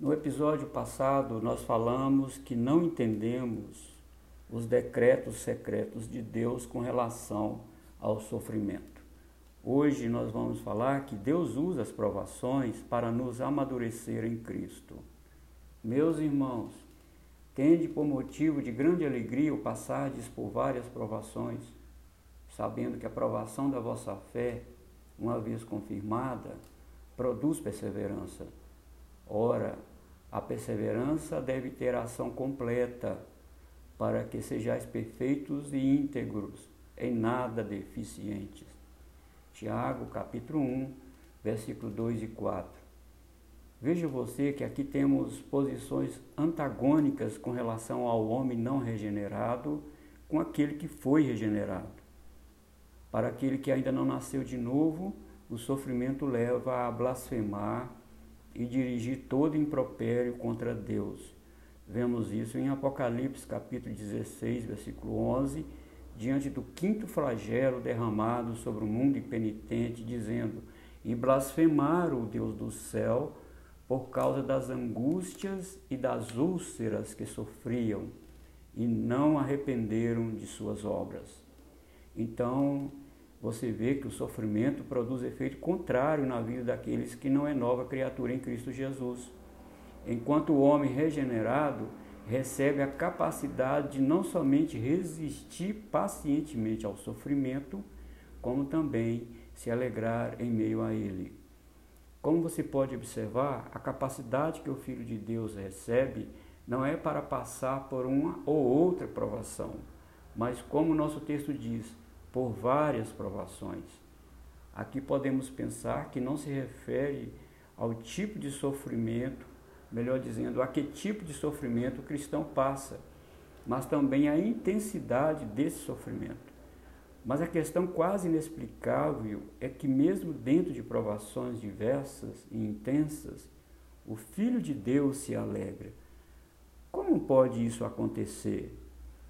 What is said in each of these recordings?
No episódio passado, nós falamos que não entendemos os decretos secretos de Deus com relação ao sofrimento. Hoje nós vamos falar que Deus usa as provações para nos amadurecer em Cristo. Meus irmãos, tende por motivo de grande alegria o passardes por várias provações, sabendo que a provação da vossa fé, uma vez confirmada, produz perseverança. Ora, a perseverança deve ter ação completa, para que sejais perfeitos e íntegros, em nada deficientes. Tiago, capítulo 1, versículo 2 e 4. Veja você que aqui temos posições antagônicas com relação ao homem não regenerado com aquele que foi regenerado. Para aquele que ainda não nasceu de novo, o sofrimento leva a blasfemar e dirigir todo impropério contra Deus. Vemos isso em Apocalipse capítulo 16, versículo 11, diante do quinto flagelo derramado sobre o mundo impenitente, dizendo: E blasfemaram o Deus do céu por causa das angústias e das úlceras que sofriam, e não arrependeram de suas obras. Então, você vê que o sofrimento produz efeito contrário na vida daqueles que não é nova criatura em Cristo Jesus. Enquanto o homem regenerado recebe a capacidade de não somente resistir pacientemente ao sofrimento, como também se alegrar em meio a ele. Como você pode observar, a capacidade que o Filho de Deus recebe não é para passar por uma ou outra provação, mas como o nosso texto diz, por várias provações. Aqui podemos pensar que não se refere ao tipo de sofrimento, melhor dizendo, a que tipo de sofrimento o cristão passa, mas também a intensidade desse sofrimento. Mas a questão quase inexplicável é que, mesmo dentro de provações diversas e intensas, o Filho de Deus se alegra. Como pode isso acontecer?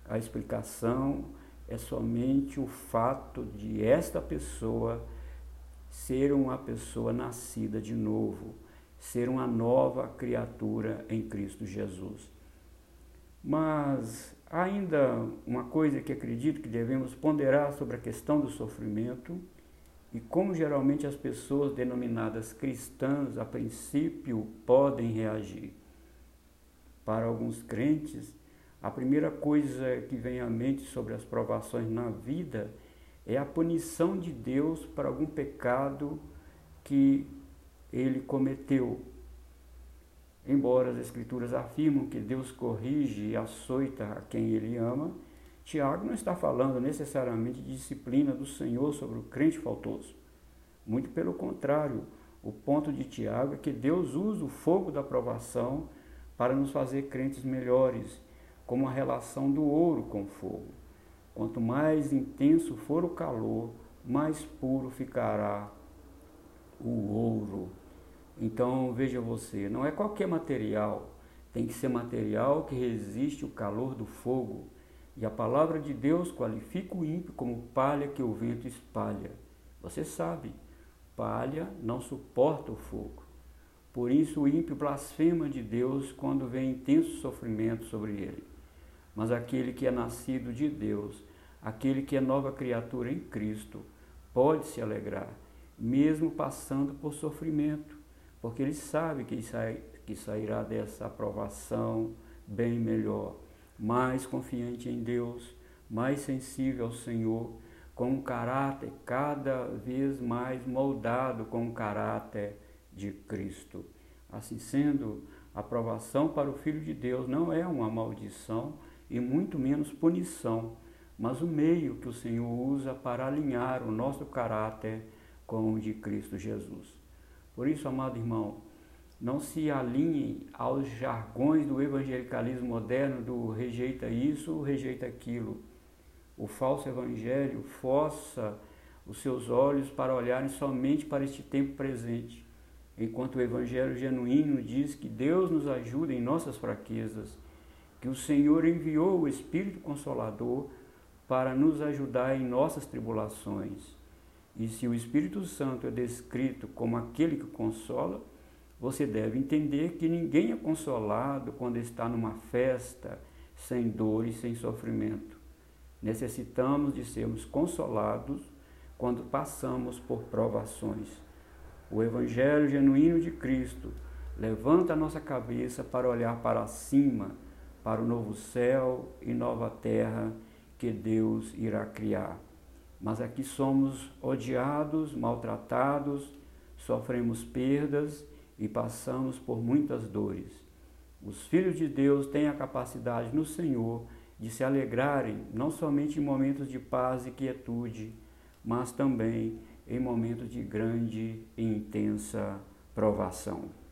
A explicação é somente o fato de esta pessoa ser uma pessoa nascida de novo, ser uma nova criatura em Cristo Jesus. Mas ainda uma coisa que acredito que devemos ponderar sobre a questão do sofrimento e como geralmente as pessoas denominadas cristãs, a princípio, podem reagir. Para alguns crentes, a primeira coisa que vem à mente sobre as provações na vida é a punição de Deus para algum pecado que ele cometeu. Embora as Escrituras afirmam que Deus corrige e açoita a quem ele ama, Tiago não está falando necessariamente de disciplina do Senhor sobre o crente faltoso. Muito pelo contrário, o ponto de Tiago é que Deus usa o fogo da provação para nos fazer crentes melhores como a relação do ouro com o fogo. Quanto mais intenso for o calor, mais puro ficará o ouro. Então veja você, não é qualquer material, tem que ser material que resiste o calor do fogo. E a palavra de Deus qualifica o ímpio como palha que o vento espalha. Você sabe, palha não suporta o fogo. Por isso o ímpio blasfema de Deus quando vê intenso sofrimento sobre ele. Mas aquele que é nascido de Deus, aquele que é nova criatura em Cristo, pode se alegrar, mesmo passando por sofrimento, porque ele sabe que, sai, que sairá dessa aprovação bem melhor, mais confiante em Deus, mais sensível ao Senhor, com um caráter cada vez mais moldado com o caráter de Cristo. Assim sendo, a aprovação para o Filho de Deus não é uma maldição, e muito menos punição, mas o meio que o Senhor usa para alinhar o nosso caráter com o de Cristo Jesus. Por isso, amado irmão, não se alinhe aos jargões do evangelicalismo moderno do rejeita isso, rejeita aquilo. O falso evangelho força os seus olhos para olharem somente para este tempo presente, enquanto o evangelho genuíno diz que Deus nos ajuda em nossas fraquezas que o Senhor enviou o Espírito Consolador para nos ajudar em nossas tribulações. E se o Espírito Santo é descrito como aquele que consola, você deve entender que ninguém é consolado quando está numa festa sem dor e sem sofrimento. Necessitamos de sermos consolados quando passamos por provações. O Evangelho genuíno de Cristo levanta a nossa cabeça para olhar para cima, para o novo céu e nova terra que Deus irá criar. Mas aqui somos odiados, maltratados, sofremos perdas e passamos por muitas dores. Os filhos de Deus têm a capacidade no Senhor de se alegrarem, não somente em momentos de paz e quietude, mas também em momentos de grande e intensa provação.